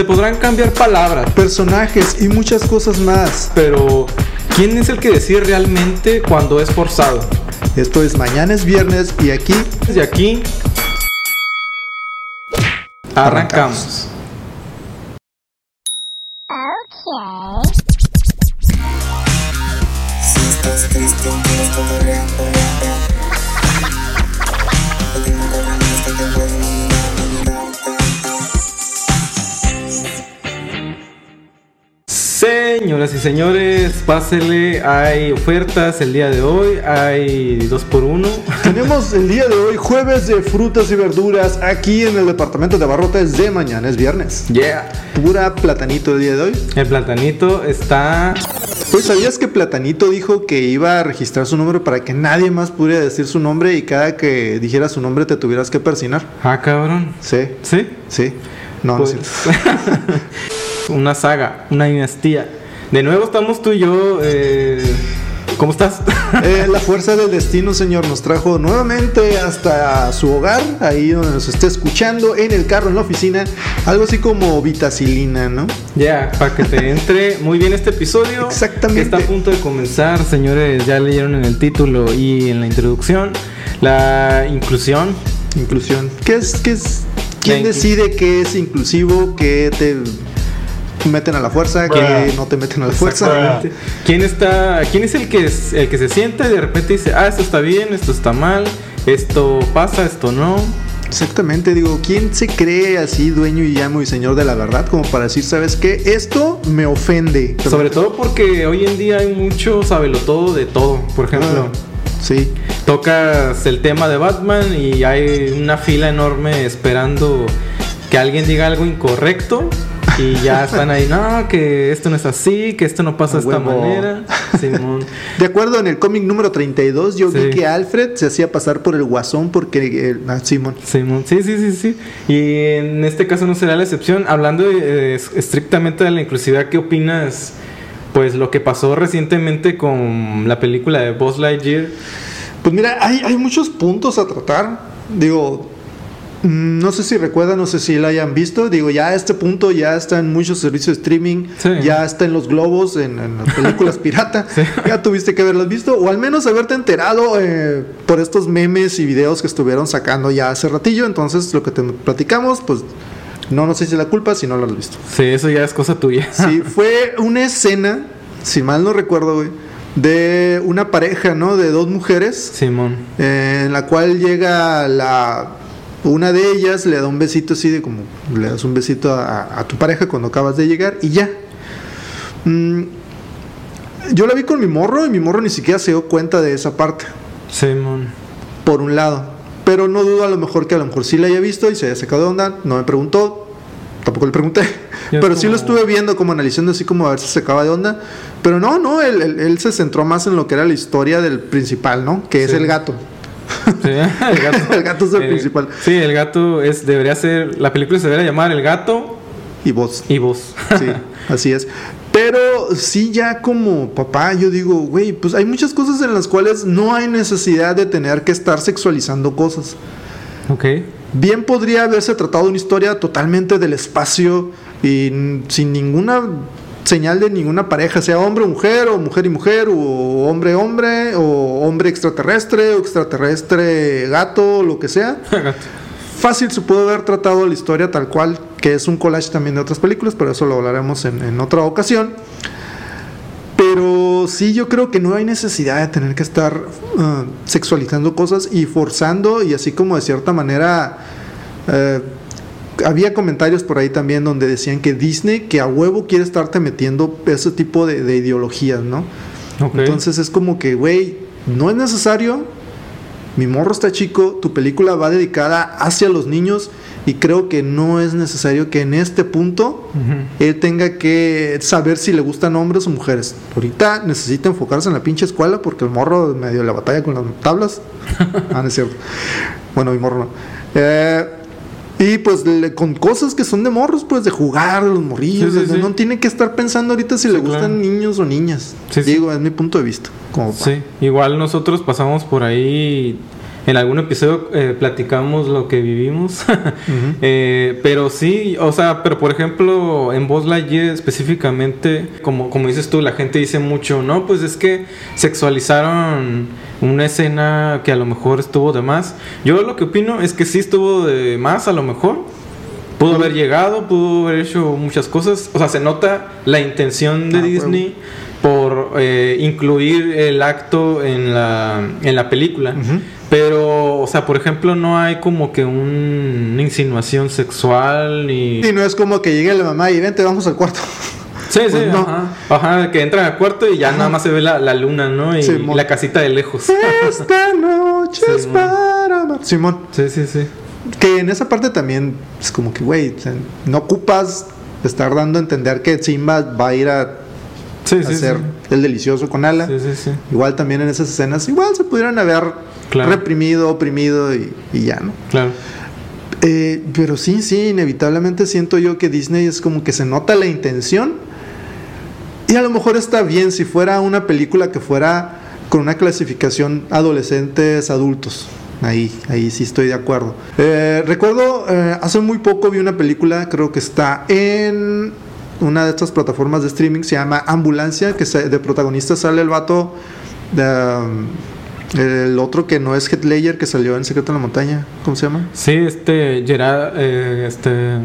Se podrán cambiar palabras, personajes y muchas cosas más. pero ¿quién es el que decide realmente cuando es forzado? Esto es Mañana es Viernes y aquí Desde aquí arrancamos. Señoras y señores, pásele, hay ofertas el día de hoy, hay dos por uno. tenemos el día de hoy jueves de frutas y verduras aquí en el departamento de abarrotes de Mañana es Viernes. Yeah. Pura platanito el día de hoy. El platanito está Pues sabías que Platanito dijo que iba a registrar su nombre para que nadie más pudiera decir su nombre y cada que dijera su nombre te tuvieras que persinar. Ah, cabrón. Sí, ¿Sí? sí. No, no es Pues, cierto. una saga, una dinastía. De nuevo estamos tú y yo. eh, ¿Cómo estás? Eh, la fuerza del destino, señor, nos trajo nuevamente hasta su hogar, ahí donde nos esté escuchando, en el carro, en la oficina, algo así como vitacilina, ¿no? Ya, para que te entre muy bien este episodio. Exactamente. Que está a punto de comenzar, señores. Ya leyeron en el título y en la introducción la inclusión. Inclusión. ¿Qué es? Qué es ¿Quién decide qué es inclusivo, qué te meten a la fuerza, Bruh. no te meten a la fuerza? ¿Quién está, quién es el que es- el que se sienta y de repente dice, ah, esto está bien, esto está mal, esto pasa, esto no? Exactamente, digo, ¿quién se cree así dueño y amo y señor de la verdad como para decir, ¿sabes qué? Esto me ofende. Sobre todo porque hoy en día hay mucho todo de todo. Por ejemplo, Ah, sí. tocas el tema de Batman y hay una fila enorme esperando que alguien diga algo incorrecto y ya están ahí, no, que esto no es así, que esto no pasa de esta huevo. manera. Simón. De acuerdo en el cómic número 32, yo vi que Alfred se hacía pasar por el guasón porque... eh, ah, Simón. Simón. Sí, sí, sí, sí. Y en este caso no será la excepción. Hablando eh, estrictamente de la inclusividad, ¿qué opinas? Pues lo que pasó recientemente con la película de Buzz Lightyear. Pues mira, hay, hay muchos puntos a tratar. Digo, no sé si recuerdan, no sé si la hayan visto. Digo, ya a este punto ya está en muchos servicios de streaming, Sí. ya está en los globos, en, en las películas pirata. Sí. Ya tuviste que haberlas visto, o al menos haberte enterado eh, por estos memes y videos que estuvieron sacando ya hace ratillo. Entonces, lo que te platicamos, pues no nos eches la culpa si no lo has visto. Sí, eso ya es cosa tuya. Sí, fue una escena, si mal no recuerdo, güey, de una pareja, ¿no? De dos mujeres Simón. eh, en la cual llega la una de ellas le da un besito así de como le das un besito a, a tu pareja cuando acabas de llegar y ya. Mm, yo la vi con mi morro y mi morro ni siquiera se dio cuenta de esa parte. Simón. por un lado. Pero no dudo a lo mejor que a lo mejor sí la haya visto y se haya sacado de onda no me preguntó tampoco le pregunté. Yo pero sí lo estuve viendo como analizando así como a ver si se acaba de onda. Pero no no él, él- él se centró más en lo que era la historia del principal no que es Sí. el gato Sí, el gato. El gato es el Eh, principal. Sí, el gato es, debería ser. La película se debería llamar El gato y vos y vos. Sí, así es. Pero sí, ya como papá, yo digo, güey, pues hay muchas cosas en las cuales no hay necesidad de tener que estar sexualizando cosas. ok. Bien podría haberse tratado una historia totalmente del espacio y sin ninguna señal de ninguna pareja, sea hombre o mujer, o mujer y mujer, o hombre hombre, o hombre extraterrestre, o extraterrestre gato, lo que sea. Fácil se puede haber tratado la historia tal cual, que es un collage también de otras películas, pero eso lo hablaremos en, en otra ocasión. Pero sí, yo creo que no hay necesidad de tener que estar ah, sexualizando cosas y forzando, y así como de cierta manera. eh, había comentarios por ahí también donde decían que Disney, que a huevo quiere estarte metiendo ese tipo de, de ideologías, ¿no? Ok. Entonces es como que, güey, no es necesario. Mi morro está chico, tu película va dedicada hacia los niños y creo que no es necesario que en este punto él tenga que saber si le gustan hombres o mujeres. Ahorita necesita enfocarse en la pinche escuela porque el morro medio la batalla con las tablas. ah, no es cierto. Bueno, mi morro no. Eh, y pues le- con cosas que son de morros, pues de jugar, los morrillos. Sí, sí. No tiene que estar pensando ahorita si le gustan niños o niñas. Digo, es mi punto de vista. Como. Sí, igual nosotros pasamos por ahí en algún episodio eh, platicamos lo que vivimos. Eh, pero sí, o sea, pero por ejemplo, en Voz Lightyear específicamente, como, como dices tú, la gente dice mucho, no, pues es que sexualizaron una escena que a lo mejor estuvo de más. Yo lo que opino es que sí estuvo de más, a lo mejor. Pudo haber llegado, pudo haber hecho muchas cosas. O sea, se nota la intención de Ah, Disney por eh, incluir el acto en la, en la película. Ujú. Pero, o sea, por ejemplo, no hay como que un- una insinuación sexual ni... Y no es como que llegue la mamá y vente, vamos al cuarto. Sí, sí, Pues no. ajá. Ajá, que entran al cuarto y ya nada más se ve la, la luna, ¿no? Y, la casita de lejos. Esta noche es Simón. para amar. Simón. Sí, sí, sí. Que en esa parte también es como que, güey, no ocupas estar dando a entender que Simba va a ir a Sí, hacer sí. el delicioso con Ala. Sí, sí, sí. Igual también en esas escenas, igual se pudieran haber Claro. reprimido, oprimido y, y ya, ¿no? Claro. Eh, pero sí, sí, inevitablemente siento yo que Disney es como que se nota la intención. Y a lo mejor está bien si fuera una película que fuera con una clasificación adolescentes, adultos. Ahí, ahí sí estoy de acuerdo. Eh, recuerdo, eh, hace muy poco vi una película, creo que está en una de estas plataformas de streaming, se llama Ambulancia, que de protagonista sale el vato, de, um, el otro que no es Heath Ledger, que salió en Secreto en la Montaña, ¿cómo se llama? Sí, este, Gerard, eh, este...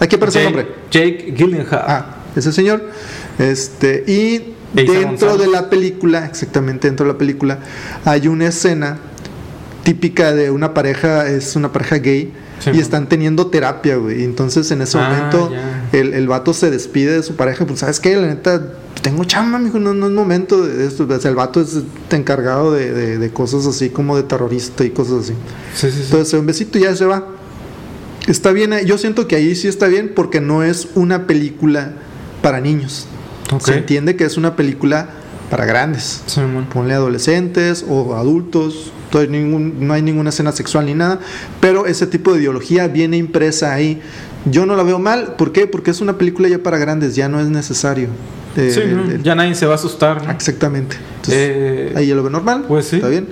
Aquí aparece el nombre. Jake Gyllenhaal. Ah, ese señor. Este, y Eiza dentro González. de la película, exactamente dentro de la película, hay una escena típica de una pareja, es una pareja gay, Sí, y están teniendo terapia, güey. Entonces en ese Ah, momento el, el vato se despide de su pareja, pues sabes qué, la neta, tengo chamba, mijo, no, no es momento de esto. O sea, el vato es encargado de, de- de cosas así como de terrorista y cosas así. Sí, sí, sí. Entonces, un besito y ya se va. Está bien, eh, yo siento que ahí sí está bien porque no es una película para niños. Se entiende que es una película para grandes. Sí. Ponle adolescentes o adultos. Ningún, no hay ninguna escena sexual ni nada. Pero ese tipo de ideología viene impresa ahí. Yo no la veo mal. ¿Por qué? Porque es una película ya para grandes. Ya no es necesario. Ya nadie se va a asustar. ¿no? Exactamente. Entonces, Eh, ahí ya lo veo normal. pues sí. Está bien.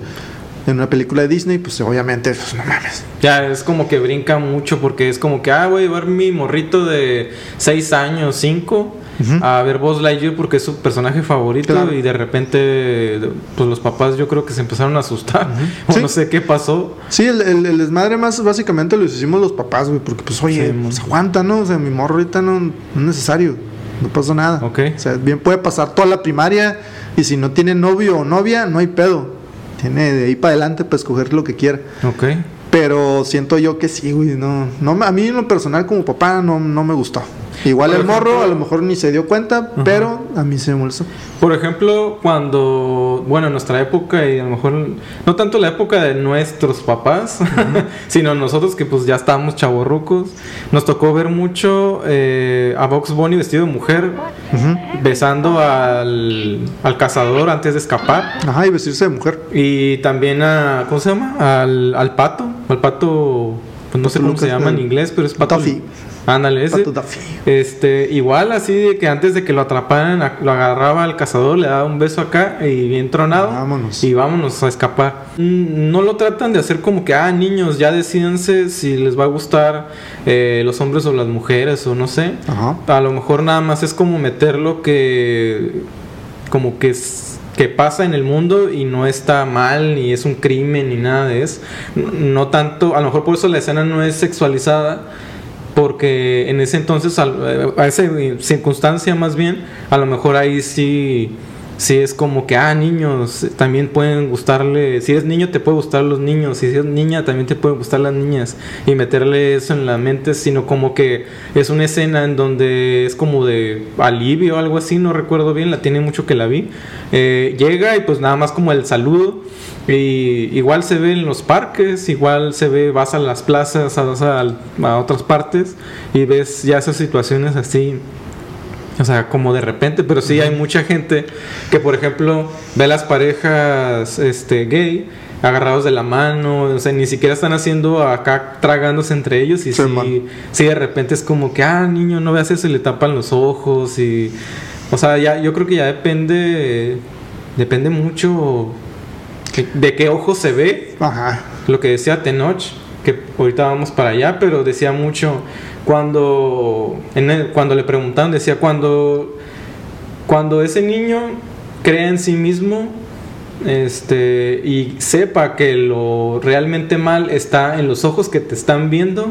En una película de Disney, pues obviamente, pues, no mames. Ya es como que brinca mucho porque es como que, ah, voy a llevar mi morrito de 6 años, 5 Ujú. a ver Buzz Lightyear porque es su personaje favorito Claro. y de repente, pues los papás yo creo que se empezaron a asustar o Sí. no sé qué pasó. Sí, el, el- el desmadre más básicamente lo hicimos los papás, güey, porque pues oye, Sí, pues, aguanta, ¿no? O sea, mi morro ahorita no, no es necesario, no pasó nada. Ok. O sea, bien puede pasar toda la primaria y si no tiene novio o novia, no hay pedo. Tiene de ahí para adelante para escoger lo que quiera. Ok. Pero siento yo que sí, güey, no, no, me- a mí en lo personal como papá no, no me gustó. Igual Por el morro ejemplo- a lo mejor ni se dio cuenta, pero a mí se me molestó. Por ejemplo, cuando, bueno, en nuestra época y a lo mejor no tanto la época de nuestros papás, sino nosotros que pues ya estábamos chavorrucos, nos tocó ver mucho eh, a Box Bunny vestido de mujer besando al, al cazador antes de escapar. Ajá, y vestirse de mujer. Y también a, ¿cómo se llama? Al, al pato, al pato, pues no sé cómo se llama en inglés, pero es pato. Duffy. Ándale, ese. Este, igual así de que antes de que lo atraparan, lo agarraba el cazador, le daba un beso acá y bien tronado. Vámonos. Y vámonos a escapar. Mm, No lo tratan de hacer como que, ah, niños, ya decídense si les va a gustar eh, los hombres o las mujeres o no sé. Ajá. A lo mejor nada más es como meterlo que como que es- que pasa en el mundo y no está mal ni es un crimen ni nada de eso. No, no tanto, a lo mejor por eso la escena no es sexualizada porque en ese entonces al- a esa circunstancia más bien a lo mejor ahí sí sí es como que ah niños también pueden gustarle si eres niño te puede gustar los niños si eres niña también te pueden gustar las niñas y meterle eso en la mente sino como que es una escena en donde es como de alivio o algo así no recuerdo bien la tiene mucho que la vi Eh, llega y pues nada más como el saludo y igual se ve en los parques, igual se ve, vas a las plazas, vas a, a otras partes y ves ya esas situaciones así, o sea, como de repente, pero sí hay mucha gente que, por ejemplo, ve a las parejas este, gay agarrados de la mano, o sea, ni siquiera están haciendo acá tragándose entre ellos y Sí, sí, man. sí, de repente es como que, ah, niño, no veas eso y le tapan los ojos y... O sea, ya, yo creo que ya depende, depende mucho de qué ojo se ve. Ajá. Lo que decía Tenoch, que ahorita vamos para allá, pero decía mucho cuando, en el- cuando le preguntaban, decía cuando, cuando ese niño crea en sí mismo este, y sepa que lo realmente mal está en los ojos que te están viendo,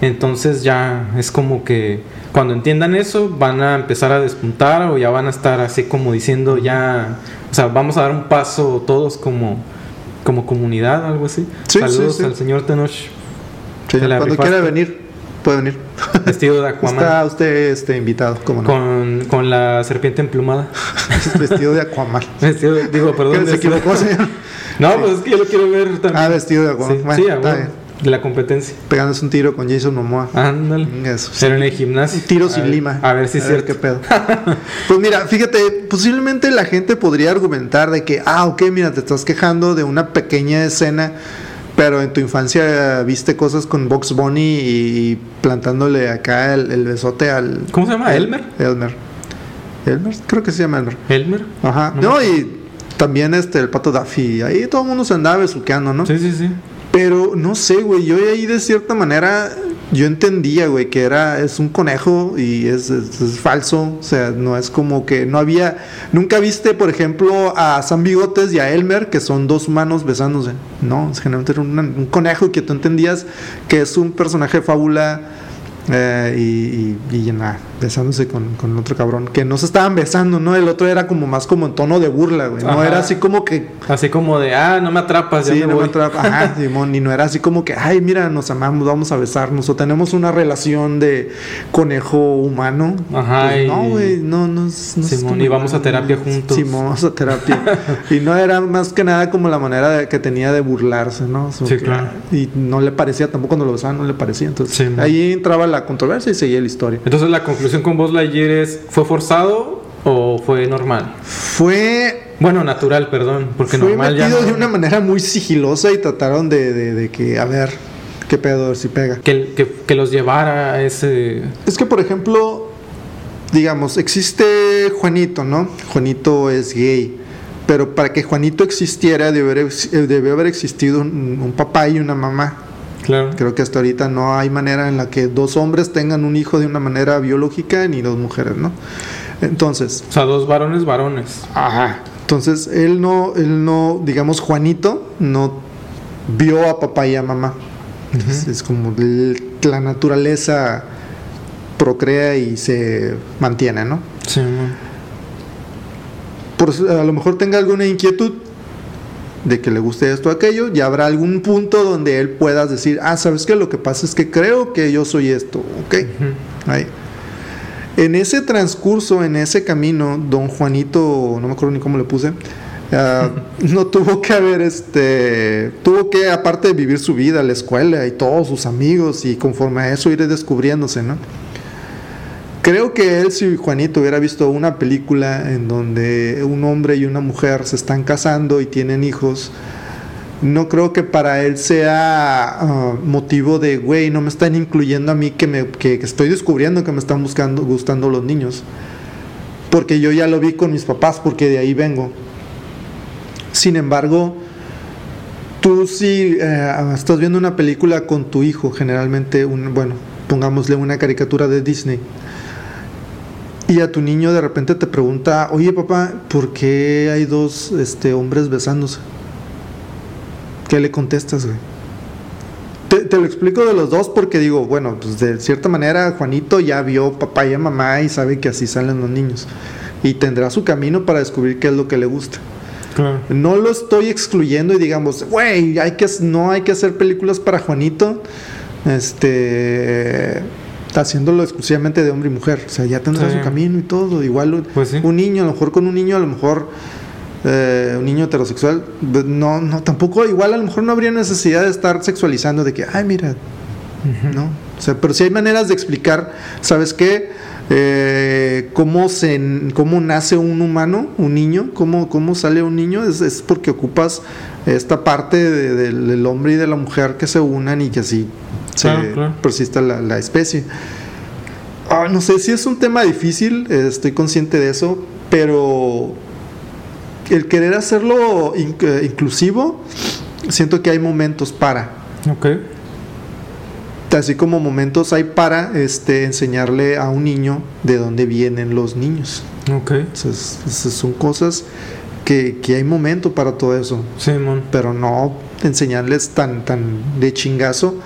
entonces ya es como que cuando entiendan eso van a empezar a despuntar o ya van a estar así como diciendo ya, o sea, vamos a dar un paso todos como, como comunidad, algo así. Sí, Saludos sí, sí. al señor Tenoch, cuando rifaste. quiera venir, puede venir. vestido de Aquaman. Está usted este, invitado, como no. Con, con la serpiente emplumada. vestido de Aquaman. Vestido de- digo, perdón. se equivocó, señor. No, pues es que yo lo quiero ver también. Ah, vestido de Aquaman. Sí, Bueno, sí, está bien. de la competencia. Pegándose un tiro con Jason Momoa. Ándale. Eso, sí. Pero en el gimnasio. Un tiro A sin ver- lima. A ver si es cierto. qué pedo. pues mira, fíjate, posiblemente la gente podría argumentar de que, ah, ok, mira, te estás quejando de una pequeña escena, pero en tu infancia viste cosas con Box Bunny y plantándole acá el, el besote al. ¿Cómo se llama? El- ¿Elmer? Elmer. Elmer, creo que se llama Elmer. ¿Elmer? Ajá. No No, y también este, el pato Daffy. Ahí todo el mundo se andaba besuqueando, ¿no? Sí, sí, sí. Pero no sé, güey, yo ahí de cierta manera yo entendía, güey, que era es un conejo y es, falso, o sea, no es como que no había nunca viste, por ejemplo, a Sam Bigotes y a Elmer que son dos humanos besándose. No, generalmente era un, conejo que tú entendías que es un personaje fábula eh, y, y, y nada, besándose con, con otro cabrón que no se estaban besando, ¿no? El otro era como más como en tono de burla, güey. No era así como que Así como de, ah, no me atrapas, ya Sí, me no me voy. atrapa. Ajá, Simón, y no era así como que, ay, mira, nos amamos, vamos a besarnos, o tenemos una relación de conejo humano. Ajá, Pues y- no, güey, no, no, es- no Simón, y vamos a terapia juntos. Simón, vamos a terapia. y no era más que nada como la manera de- que tenía de burlarse, ¿no? Sí, que- claro. Y no le parecía, tampoco cuando lo besaban, no le parecía. Entonces, ahí entraba la controversia y seguía la historia. Entonces la conclusión con Buzz Lightyear es, ¿fue forzado o fue normal? Fue Bueno, natural, perdón, porque fue normal ya metido no- de una manera muy sigilosa y trataron de, de- de que, a ver, qué pedo, si pega. que, que, que los llevara a ese... Es que, por ejemplo, digamos, existe Juanito, ¿no? Juanito es gay. Pero para que Juanito existiera, debe haber, eh, haber existido un, un papá y una mamá. Claro. Creo que hasta ahorita no hay manera en la que dos hombres tengan un hijo de una manera biológica ni dos mujeres, ¿no? Entonces, O sea, dos varones, varones. Ajá. Entonces, él no, él no, digamos, Juanito no vio a papá y a mamá. Entonces, Es como la naturaleza procrea y se mantiene, ¿no? Sí, man. Por, a lo mejor tenga alguna inquietud de que le guste esto o aquello, ya habrá algún punto donde él pueda decir, ah, ¿sabes qué? Lo que pasa es que creo que yo soy esto, ¿ok? Ahí. En ese transcurso, en ese camino, don Juanito, no me acuerdo ni cómo le puse, ah, no tuvo que haber, este, tuvo que, aparte de vivir su vida, la escuela y todos sus amigos, y conforme a eso ir descubriéndose, ¿no? Creo que él, si Juanito hubiera visto una película en donde un hombre y una mujer se están casando y tienen hijos, no creo que para él sea ah, motivo de, güey, no me están incluyendo a mí que, me, que, que estoy descubriendo que me están buscando, gustando los niños. Porque yo ya lo vi con mis papás, porque de ahí vengo. Sin embargo, tú si eh, estás viendo una película con tu hijo, generalmente, un, bueno, pongámosle una caricatura de Disney, y a tu niño de repente te pregunta, oye papá, ¿por qué hay dos este, hombres besándose? ¿Qué le contestas, güey? Te, te lo explico de los dos porque digo, bueno, pues de cierta manera Juanito ya vio papá y a mamá y sabe que así salen los niños. Y tendrá su camino para descubrir qué es lo que le gusta. Claro. No lo estoy excluyendo y digamos, güey, hay que, no hay que hacer películas para Juanito. Este. Está haciéndolo exclusivamente de hombre y mujer. O sea, ya tendrá Sí. su camino y todo. Igual Pues sí. un niño, a lo mejor con un niño, a lo mejor. eh, un niño heterosexual, pues, no, no, tampoco, igual a lo mejor no habría necesidad de estar sexualizando de que, ay, mira, ¿no? O sea, pero si hay maneras de explicar, ¿sabes qué? Eh, cómo, se, cómo nace un humano, un niño, cómo, cómo sale un niño, es, es porque ocupas esta parte de- del, del hombre y de la mujer que se unan y que así se Claro, claro. persista la, la especie. Ah, no sé si es un tema difícil, estoy consciente de eso, pero el querer hacerlo in- inclusivo, siento que hay momentos para. Ok. Así como momentos hay para este, enseñarle a un niño de dónde vienen los niños. Ok. Entonces, son cosas que, que hay momento para todo eso. Simón. Pero no enseñarles tan, tan de chingazo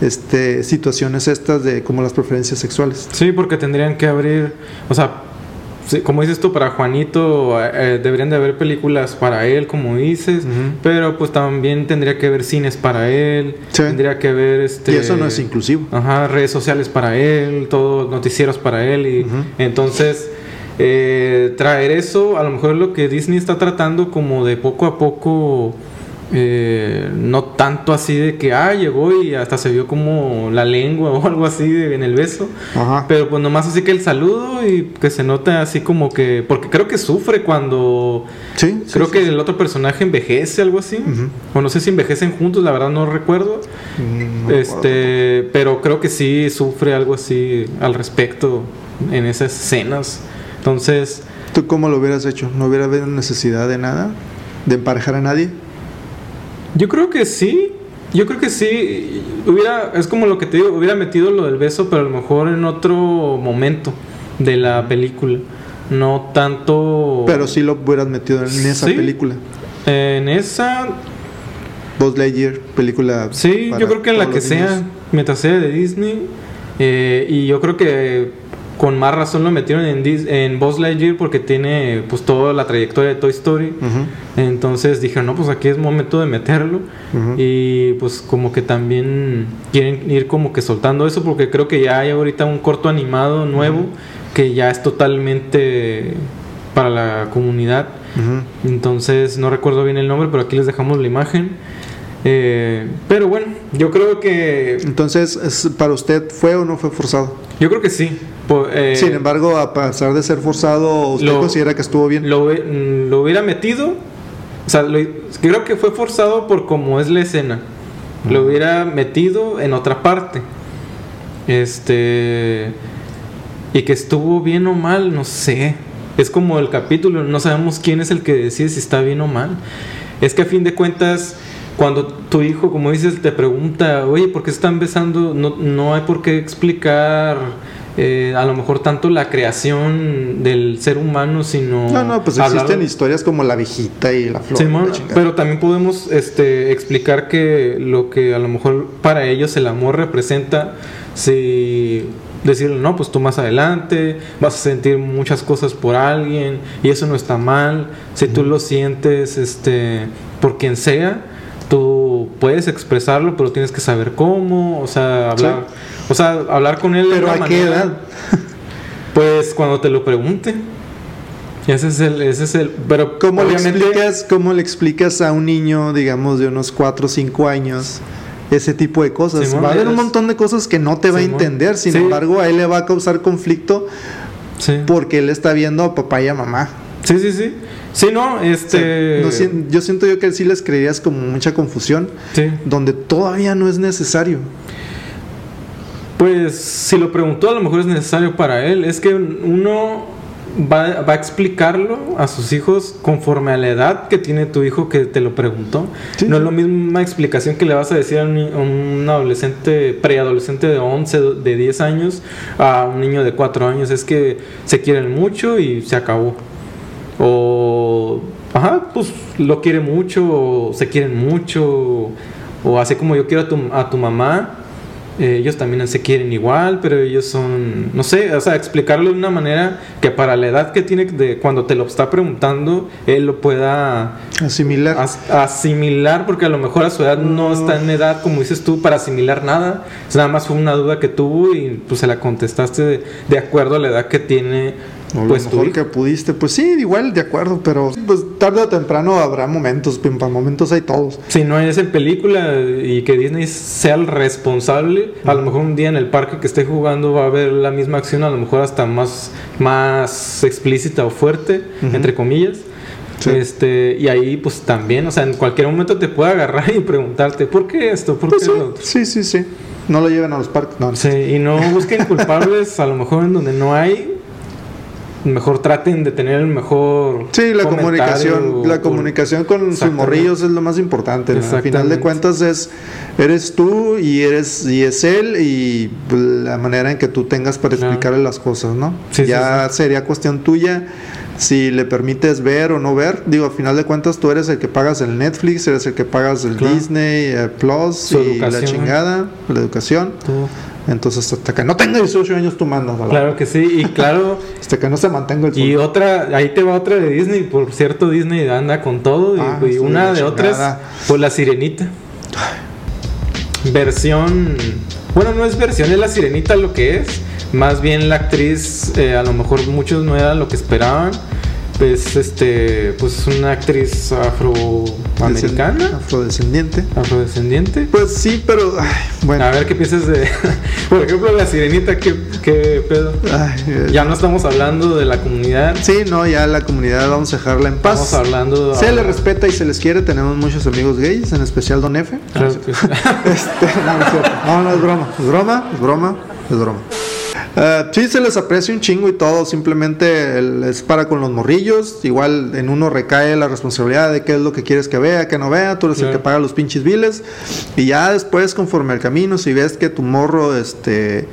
este, situaciones estas de como las preferencias sexuales. Sí, porque tendrían que abrir, o sea, sí, como dices tú, para Juanito eh, eh, deberían de haber películas para él, como dices, pero pues también tendría que haber cines para él, Sí. tendría que haber este... Y eso no es inclusivo. Ajá, redes sociales para él, todo, noticieros para él. Y entonces, eh, traer eso, a lo mejor es lo que Disney está tratando como de poco a poco, eh, no tanto así de que, ah, llegó y hasta se vio como la lengua o algo así de- en el beso. Ajá. Pero pues nomás así que el saludo y que se nota así como que, porque creo que sufre cuando... Sí, Creo sí, que sí. el otro personaje envejece, algo así. O no sé si envejecen juntos, la verdad no recuerdo. Mm, no Este, pero creo que sí sufre algo así al respecto en esas escenas. Entonces, ¿Tú cómo lo hubieras hecho? ¿No hubiera habido necesidad de nada? ¿De emparejar a nadie? Yo creo que sí. Yo creo que sí. Hubiera, es como lo que te digo, hubiera metido lo del beso, pero a lo mejor en otro momento de la película. No tanto. Pero sí lo hubieras metido en esa Sí. película. En esa, Buzz Lightyear, película. Sí, yo creo que en la que sea, mientras sea de Disney. eh, y yo creo que con más razón lo metieron en, en Buzz Lightyear porque tiene pues toda la trayectoria de Toy Story. Ujú, Entonces dije, no, pues aquí es momento de meterlo. ujú. Y pues como que también quieren ir como que soltando eso porque creo que ya hay ahorita un corto animado nuevo que ya es totalmente para la comunidad. Entonces no recuerdo bien el nombre, pero aquí les dejamos la imagen. Eh, pero bueno, yo creo que Entonces, es- ¿para usted fue o no fue forzado? yo creo que sí. Po- eh, Sin embargo, a pesar de ser forzado, ¿usted Lo- considera que estuvo bien? lo, mm, lo hubiera metido. O sea, lo- creo que fue forzado por cómo es la escena. Lo hubiera metido en otra parte. Este. Y que estuvo bien o mal, no sé. Es como el capítulo, no sabemos quién es el que decide si está bien o mal. Es que a fin de cuentas, cuando tu hijo, como dices, te pregunta, oye, ¿por qué están besando? No, no hay por qué explicar eh, a lo mejor tanto la creación del ser humano, sino... No, no, pues hablar- existen historias como la viejita y la flor. La chingada. pero también podemos este, explicar que lo que a lo mejor para ellos el amor representa, si decirle, no, pues tú más adelante vas a sentir muchas cosas por alguien y eso no está mal, si tú lo sientes este, por quien sea, tú puedes expresarlo, pero tienes que saber cómo, o sea, hablar, o sea, hablar con él de Pero una ¿a qué edad? Pues cuando te lo pregunte. Ese es el, ese es el, pero ¿Cómo le, explicas, ¿Cómo le explicas a un niño, digamos, de unos 4 o 5 años ese tipo de cosas? Simón, va a haber un montón de cosas que no te va a entender, sin Sí. embargo, a él le va a causar conflicto Sí. porque él está viendo a papá y a mamá. Sí, sí, sí. Sí, no, O sea, este. no yo siento yo que sí les creerías como mucha confusión, Sí. donde todavía no es necesario. Pues si lo preguntó, a lo mejor es necesario para él. Es que uno va, va a explicarlo a sus hijos conforme a la edad que tiene tu hijo que te lo preguntó. Sí. No es la misma explicación que le vas a decir a un, a un adolescente, preadolescente de 11, de 10 años, a un niño de 4 años. Es que se quieren mucho y se acabó. O, ajá, pues lo quiere mucho, o se quieren mucho, o así como yo quiero a tu, a tu mamá, eh, ellos también se quieren igual, pero ellos son, no sé, o sea, explicarlo de una manera que para la edad que tiene, de cuando te lo está preguntando, él lo pueda Asimilar. as- asimilar, porque a lo mejor a su edad no está en edad, como dices tú, para asimilar nada. O sea, nada más fue una duda que tuvo y pues se la contestaste de, de acuerdo a la edad que tiene O pues lo mejor hijo. que pudiste, pues sí, igual, de acuerdo, pero pues tarde o temprano habrá momentos, para momentos hay todos. Si no es en película y que Disney sea el responsable, a lo mejor un día en el parque que esté jugando va a haber la misma acción, a lo mejor hasta más, más explícita o fuerte, entre comillas. Sí. Este, y ahí pues también, o sea, en cualquier momento te puede agarrar y preguntarte, ¿por qué esto? ¿Por Pues qué sí, lo otro? sí, sí, sí. No lo lleven a los parques, no. Sí, y no busquen culpables a lo mejor en donde no hay. Mejor traten de tener el mejor Sí, la comunicación, la comunicación con sus morrillos es lo más importante. ¿no? Al final de cuentas es eres tú y eres y es él y pues, la manera en que tú tengas para explicarle las cosas, ¿no? Sí, sí, ya sería cuestión tuya si le permites ver o no ver. Digo, al final de cuentas tú eres el que pagas el Netflix, eres el que pagas el Claro. Disney eh, Plus Su y la chingada, la educación. Todo. Entonces hasta que no tenga 18 años tú mandas, ¿verdad? Claro que sí, y claro, Hasta que no se mantenga el y sueldo. otra, ahí te va otra de Disney, por cierto, Disney anda con todo, y, Ah, y una de otras, pues la sirenita. Versión, bueno, no es versión, es la sirenita lo que es, más bien la actriz, eh, a lo mejor muchos no era lo que esperaban. Es este, pues una actriz afroamericana, Afrodescendiente. afrodescendiente. Pues sí, pero ay, bueno. A ver qué piensas de, por ejemplo, la sirenita, qué, qué pedo. Ay, eh, Ya no estamos hablando de la comunidad, Sí, no, ya la comunidad vamos a dejarla en paz. estamos hablando. Se le respeta y se les quiere. Tenemos muchos amigos gays, en especial Don F. Claro. Este, no, no es no, no es broma. Es broma, es broma, es broma. Eh, sí, se les aprecia un chingo y todo. Simplemente el- es para con los morrillos. Igual en uno recae la responsabilidad de qué es lo que quieres que vea, que no vea. Tú eres el que paga los pinches biles. Y ya después, conforme al camino, si ves que tu morro este,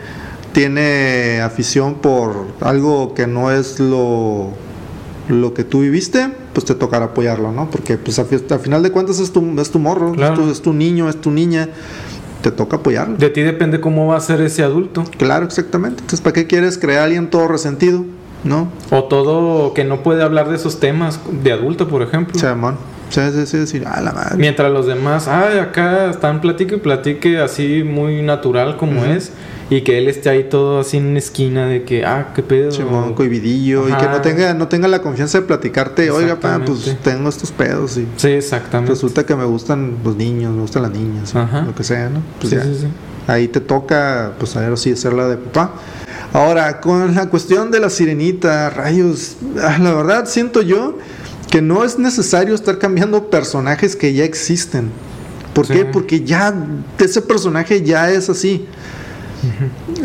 tiene afición por algo que no es lo lo que tú viviste, pues te tocará apoyarlo, ¿no? Porque pues a, fi- a final de cuentas es tu, es tu morro, Claro. es, tu, es tu niño, es tu niña, te toca apoyarlo. De ti depende cómo va a ser ese adulto. Claro, exactamente. Entonces, ¿para qué quieres crear a alguien todo resentido? ¿No? O todo que no puede hablar de esos temas de adulto, por ejemplo. O sea, es decir, decir, ah, la madre. Mientras los demás, ay, acá están platique y platique así muy natural como es. Y que él esté ahí todo así en una esquina de que, ah, qué pedo. Simón, cohibidillo, y que Ajá. no tenga, no tenga la confianza de platicarte, oiga, pa, pues tengo estos pedos y Sí, exactamente. resulta que me gustan los niños, me gustan las niñas, Ajá. lo que sea, ¿no? Pues sí, ya. sí, sí. Ahí te toca, pues a ver si hacerla de papá. Ahora, con la cuestión de la sirenita, rayos, ah, la verdad siento yo que no es necesario estar cambiando personajes que ya existen. ¿Por qué? Porque ya ese personaje ya es así.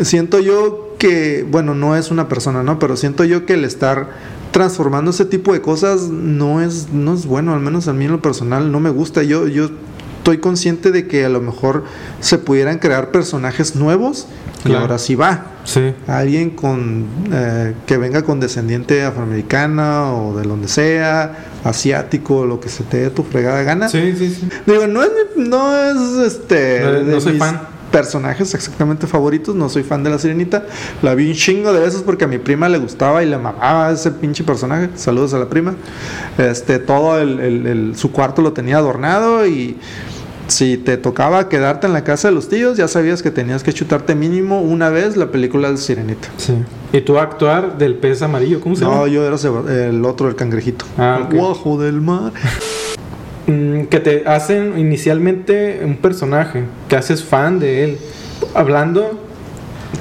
Siento yo que, bueno, no es una persona, ¿no? Pero siento yo que el estar transformando ese tipo de cosas no es, no es bueno, al menos a mí en lo personal no me gusta. Yo, yo estoy consciente de que a lo mejor se pudieran crear personajes nuevos y Claro. ahora sí va. Sí. Alguien con eh, que venga con descendiente afroamericana o de donde sea, asiático, lo que se te dé tu fregada gana. Sí, sí, sí. Digo, no es, no es este. No- soy mis fan. Personajes exactamente favoritos, no soy fan de la sirenita. La vi un chingo de veces porque a mi prima le gustaba y le mamaba ese pinche personaje. Saludos a la prima. Este, todo el, el- el- su cuarto lo tenía adornado y si te tocaba quedarte en la casa de los tíos, ya sabías que tenías que chutarte mínimo una vez la película de Sirenita. sí. ¿Y tú actuar del pez amarillo? ¿Cómo se No, llama? yo era el otro, el cangrejito. Ah, el ok. guajo del mar. Mm, que te hacen inicialmente un personaje, que haces fan de él. Hablando,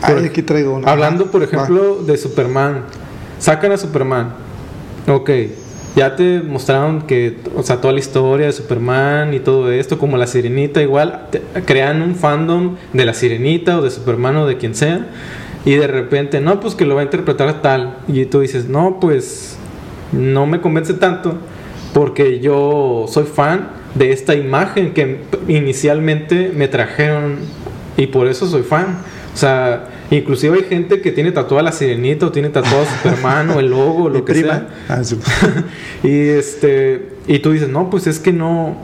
por- Ay, aquí traigo una. hablando por Va. ejemplo de Superman. Sacan a Superman. Ok. Ya te mostraron que, o sea, toda la historia de Superman y todo esto, como la sirenita, igual, te- crean un fandom de la sirenita o de Superman o de quien sea, y de repente, no, pues que lo va a interpretar tal, y tú dices, no, pues no me convence tanto, porque yo soy fan de esta imagen que inicialmente me trajeron, y por eso soy fan. O sea, inclusive hay gente que tiene tatuada la sirenita o tiene tatuado Superman o el logo o Mi lo que prima. sea. Ah, sí. y este y tú dices, "No, pues es que no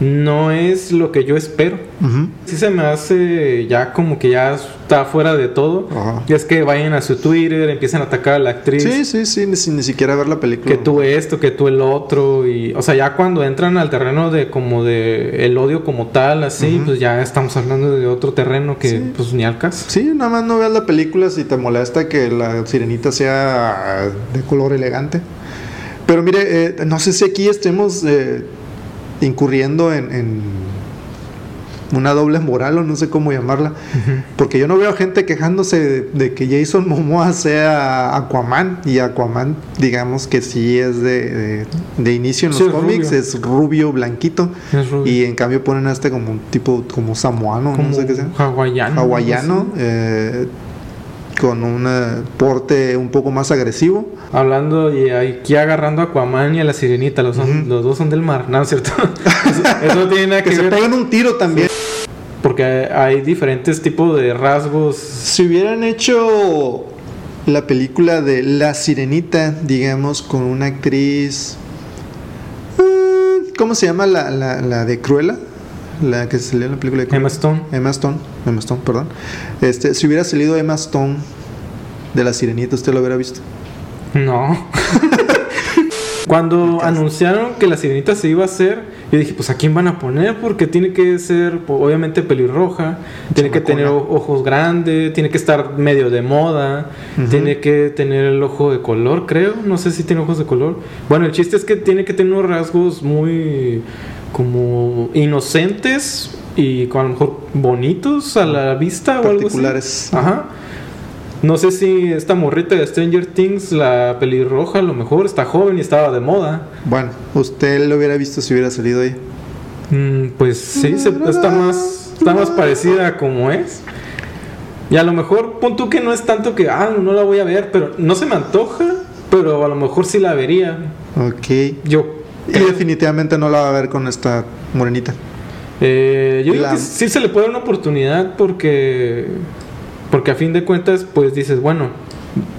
no es lo que yo espero." Ujú. Sí se me hace ya como que ya está fuera de todo. Ajá. Y es que vayan a su Twitter, empiezan a atacar a la actriz. Sí, sí, sí, ni, sin ni siquiera ver la película. Que tú esto, que tú el otro y o sea, ya cuando entran al terreno de como de el odio como tal, así, pues ya estamos hablando de otro terreno que Sí. pues ni al caso. Sí, nada más no veas la película si te molesta que la sirenita sea de color elegante. Pero mire, eh, no sé si aquí estemos eh, incurriendo en, en una doble moral o no sé cómo llamarla. Porque yo no veo gente quejándose de, de que Jason Momoa sea Aquaman. Y Aquaman, digamos que sí es de, de- de inicio en los es cómics, rubio. es rubio, blanquito. Es rubio. Y en cambio ponen a este como un tipo como samoano, como no sé qué sea hawaiano. hawaiano. eh, con un eh, porte un poco más agresivo. Hablando y aquí agarrando a Aquaman y a la Sirenita, los, son- los dos son del mar, ¿no es cierto? eso, tiene nada Que que, se ver. pegan un tiro también. Porque hay diferentes tipos de rasgos. Si hubieran hecho la película de La Sirenita, digamos, con una actriz... eh, ¿Cómo se llama la, la, la de Cruella? La que salió en la película de. Emma Stone. Emma Stone, Emma Stone, perdón. Este, si hubiera salido Emma Stone de La Sirenita, ¿usted lo hubiera visto? No. Cuando anunciaron que la sirenita se iba a hacer, yo dije, pues a quién van a poner, porque tiene que ser, pues, obviamente, pelirroja, tiene que tener ojos grandes, tiene que estar medio de moda, Ujú. tiene que tener el ojo de color, creo, no sé si tiene ojos de color. Bueno, el chiste es que tiene que tener unos rasgos muy como inocentes y con a lo mejor bonitos a la vista o algo así. Particulares. Ajá. No sé si esta morrita de Stranger Things, la pelirroja, a lo mejor está joven y estaba de moda. Bueno, usted lo hubiera visto si hubiera salido ahí. Mm, pues sí, se- está más está más parecida a como es. Y a lo mejor, pon tú que no es tanto que, ah, no la voy a ver, pero no se me antoja, pero a lo mejor sí la vería. Ok. Yo Y definitivamente no la va a ver con esta morenita. Eh, yo digo que sí se le puede dar una oportunidad porque porque a fin de cuentas pues dices bueno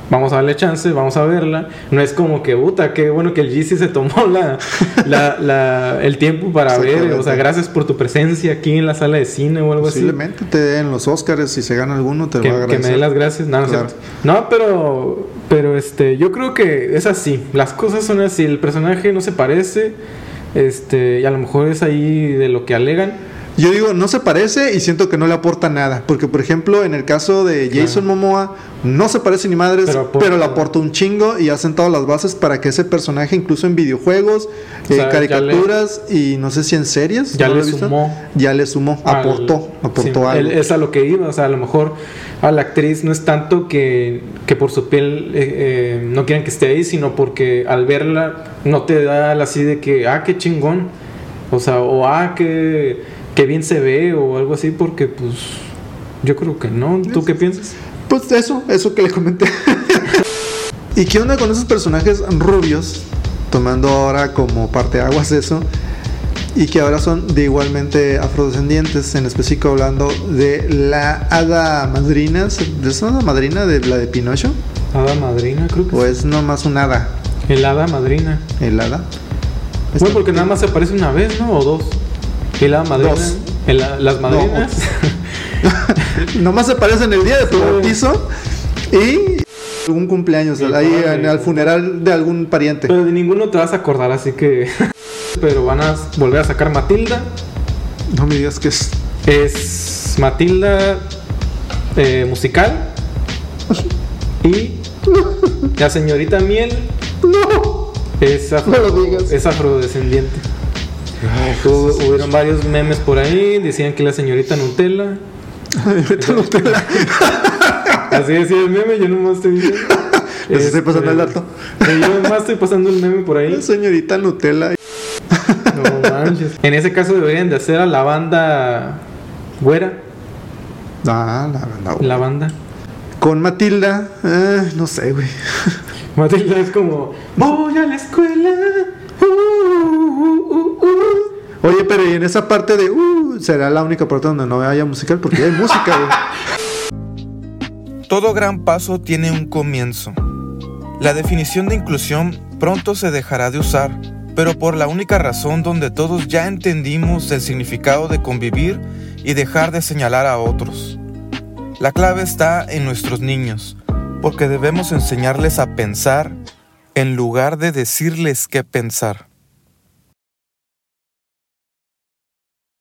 vamos a darle chance vamos a verla. No es como que puta qué bueno que el GC se tomó la, la- la- el tiempo para ver o sea gracias por tu presencia aquí en la sala de cine o algo así Posiblemente te den los Oscars si se gana alguno, te que, lo va a que me dé las gracias no, Claro. No, pero pero este yo creo que es así. Las cosas son así el personaje no se parece este y a lo mejor es ahí de lo que alegan Yo digo, no se parece y siento que no le aporta nada. Porque, por ejemplo, en el caso de Jason Momoa, no se parece ni madres, Pero le aporta un chingo y ha sentado las bases para que ese personaje, incluso en videojuegos, O eh, sea, caricaturas y no sé si en series, Ya ¿no le sumó. Ya le sumó, al- aportó, aportó sí, algo. es a lo que iba, o sea, a lo mejor a la actriz no es tanto que, que por su piel eh, eh, no quieran que esté ahí, sino porque al verla no te da así de que, ah, qué chingón, o sea, o ah, qué, qué bien se ve, o algo así, porque pues yo creo que no. ¿Tú qué piensas? Pues eso, eso que le comenté. ¿Y qué onda con esos personajes rubios? Tomando ahora como parte aguas eso. Y que ahora son de igualmente afrodescendientes, en específico hablando de la hada madrina. ¿De esa hada madrina de la de Pinocho? Hada madrina, creo que ¿O es. es nomás un hada? El hada madrina. ¿El hada? Bueno, porque nada más se aparece una vez, ¿no? O dos. El hada madrina. Dos. el ha- las madrinas. Nomás se aparecen el día de tu bautizo y algún cumpleaños, ahí padre. en, al funeral de algún pariente. Pero de ninguno te vas a acordar, así que. Pero van a volver a sacar Matilda. No me digas que es. Es Matilda eh, musical. Y la señorita Miel ¡No! es, afro- No lo digas. es afrodescendiente. Hubo- hubieron varios memes por ahí. Decían que la señorita Nutella. Vete a Nutella. Así decía el meme, yo nomás estoy diciendo. Les estoy pasando el dato. Sí, yo nomás estoy pasando el meme por ahí. Señorita Nutella. No manches. En ese caso deberían de hacer a la banda güera. Ah, la, la- La banda. Con Matilda, eh, no sé, güey. Matilda es como, voy a la escuela. Uh, uh, uh, uh". Oye, pero y en esa parte de, uh, será la única parte donde no haya musical, porque hay música. Todo gran paso tiene un comienzo. La definición de inclusión pronto se dejará de usar, pero por la única razón donde todos ya entendimos el significado de convivir y dejar de señalar a otros. La clave está en nuestros niños, porque debemos enseñarles a pensar en lugar de decirles qué pensar.